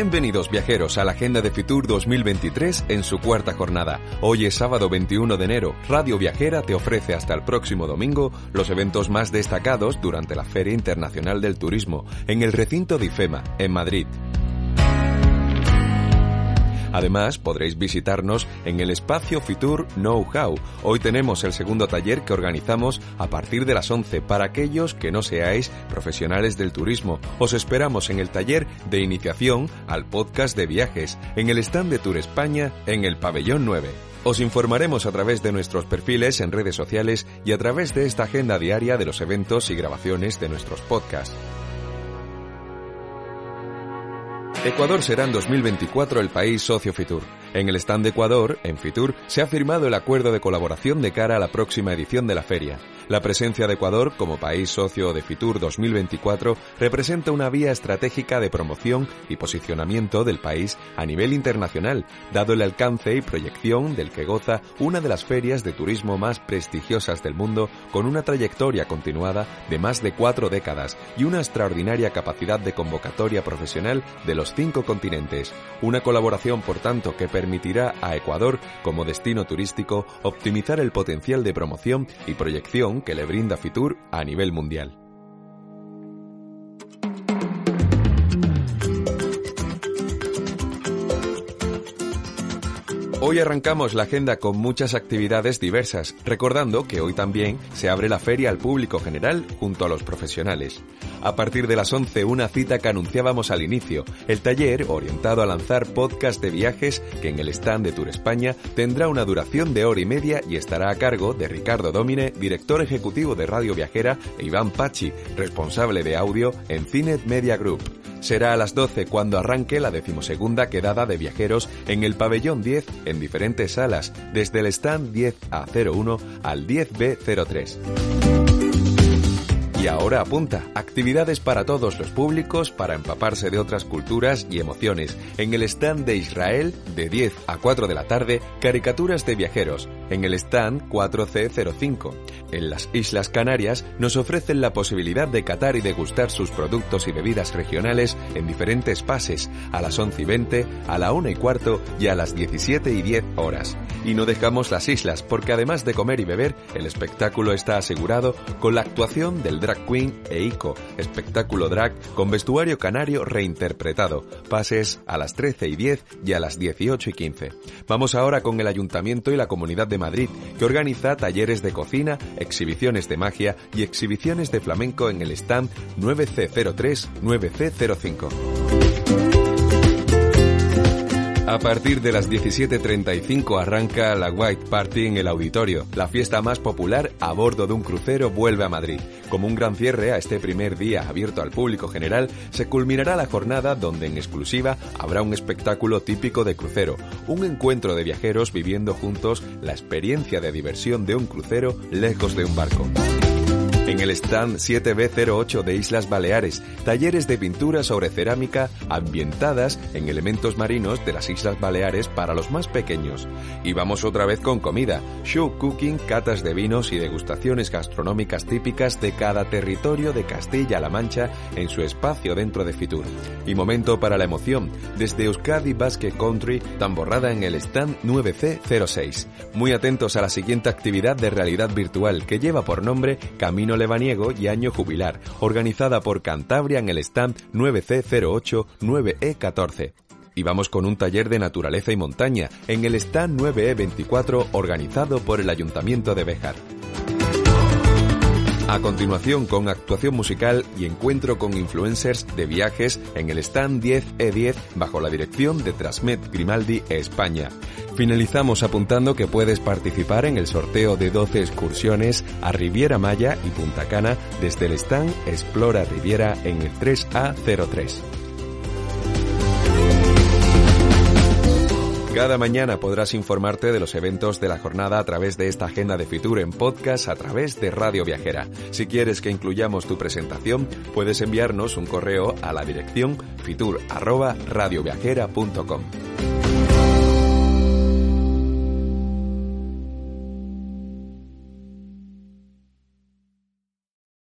Bienvenidos viajeros a la Agenda de Fitur 2023 en su cuarta jornada. Hoy es sábado 21 de enero. Radio Viajera te ofrece hasta el próximo domingo los eventos más destacados durante la Feria Internacional del Turismo en el recinto de IFEMA, en Madrid. Además, podréis visitarnos en el espacio Fitur Know-How. Hoy tenemos el segundo taller que organizamos a partir de las 11 para aquellos que no seáis profesionales del turismo. Os esperamos en el taller de iniciación al podcast de viajes, en el stand de Tour España, en el pabellón 9. Os informaremos a través de nuestros perfiles en redes sociales y a través de esta agenda diaria de los eventos y grabaciones de nuestros podcasts. Ecuador será en 2024 el país socio Fitur. En el stand de Ecuador, en Fitur, se ha firmado el acuerdo de colaboración de cara a la próxima edición de la feria. La presencia de Ecuador como país socio de Fitur 2024 representa una vía estratégica de promoción y posicionamiento del país a nivel internacional, dado el alcance y proyección del que goza una de las ferias de turismo más prestigiosas del mundo con una trayectoria continuada de más de cuatro décadas y una extraordinaria capacidad de convocatoria profesional de los cinco continentes. Una colaboración, por tanto, que permitirá a Ecuador como destino turístico optimizar el potencial de promoción y proyección que le brinda Fitur a nivel mundial. Hoy arrancamos la agenda con muchas actividades diversas, recordando que hoy también se abre la feria al público general junto a los profesionales. A partir de las 11, una cita que anunciábamos al inicio, el taller orientado a lanzar podcast de viajes que en el stand de Tour España tendrá una duración de hora y media y estará a cargo de Ricardo Domine, director ejecutivo de Radio Viajera, e Iván Pachi, responsable de audio en Cinet Media Group. Será a las 12 cuando arranque la decimosegunda quedada de viajeros en el pabellón 10 en diferentes salas, desde el stand 10A01 al 10B03. Y ahora apunta, actividades para todos los públicos para empaparse de otras culturas y emociones. En el stand de Israel, de 10 a 4 de la tarde, caricaturas de viajeros. En el stand 4C05. En las Islas Canarias nos ofrecen la posibilidad de catar y degustar sus productos y bebidas regionales en diferentes fases, a las 11 y 20, a la 1 y cuarto y a las 17 y 10 horas. Y no dejamos las islas, porque además de comer y beber, el espectáculo está asegurado con la actuación del Drag Queen e Ico, espectáculo drag con vestuario canario reinterpretado, pases a las 13 y 10 y a las 18 y 15. Vamos ahora con el Ayuntamiento y la Comunidad de Madrid, que organiza talleres de cocina, exhibiciones de magia y exhibiciones de flamenco en el stand 9C03 9C05. A partir de las 17.35 arranca la White Party en el auditorio. La fiesta más popular a bordo de un crucero vuelve a Madrid. Como un gran cierre a este primer día abierto al público general, se culminará la jornada donde en exclusiva habrá un espectáculo típico de crucero, un encuentro de viajeros viviendo juntos la experiencia de diversión de un crucero lejos de un barco. En el stand 7B08 de Islas Baleares, talleres de pintura sobre cerámica ambientadas en elementos marinos de las Islas Baleares para los más pequeños. Y vamos otra vez con comida, show cooking, catas de vinos y degustaciones gastronómicas típicas de cada territorio de Castilla-La Mancha en su espacio dentro de Fitur. Y momento para la emoción, desde Euskadi Basque Country, tamborrada en el stand 9C06. Muy atentos a la siguiente actividad de realidad virtual que lleva por nombre Camino Lebaniego y Año Jubilar, organizada por Cantabria en el stand 9C08 9E14. Y vamos con un taller de naturaleza y montaña en el stand 9E24 organizado por el Ayuntamiento de Béjar. A continuación, con actuación musical y encuentro con influencers de viajes en el stand 10E10 bajo la dirección de Trasmed Grimaldi España. Finalizamos apuntando que puedes participar en el sorteo de 12 excursiones a Riviera Maya y Punta Cana desde el stand Explora Riviera en el 3A03. Cada mañana podrás informarte de los eventos de la jornada a través de esta agenda de Fitur en podcast a través de Radio Viajera. Si quieres que incluyamos tu presentación, puedes enviarnos un correo a la dirección fitur@radioviajera.com.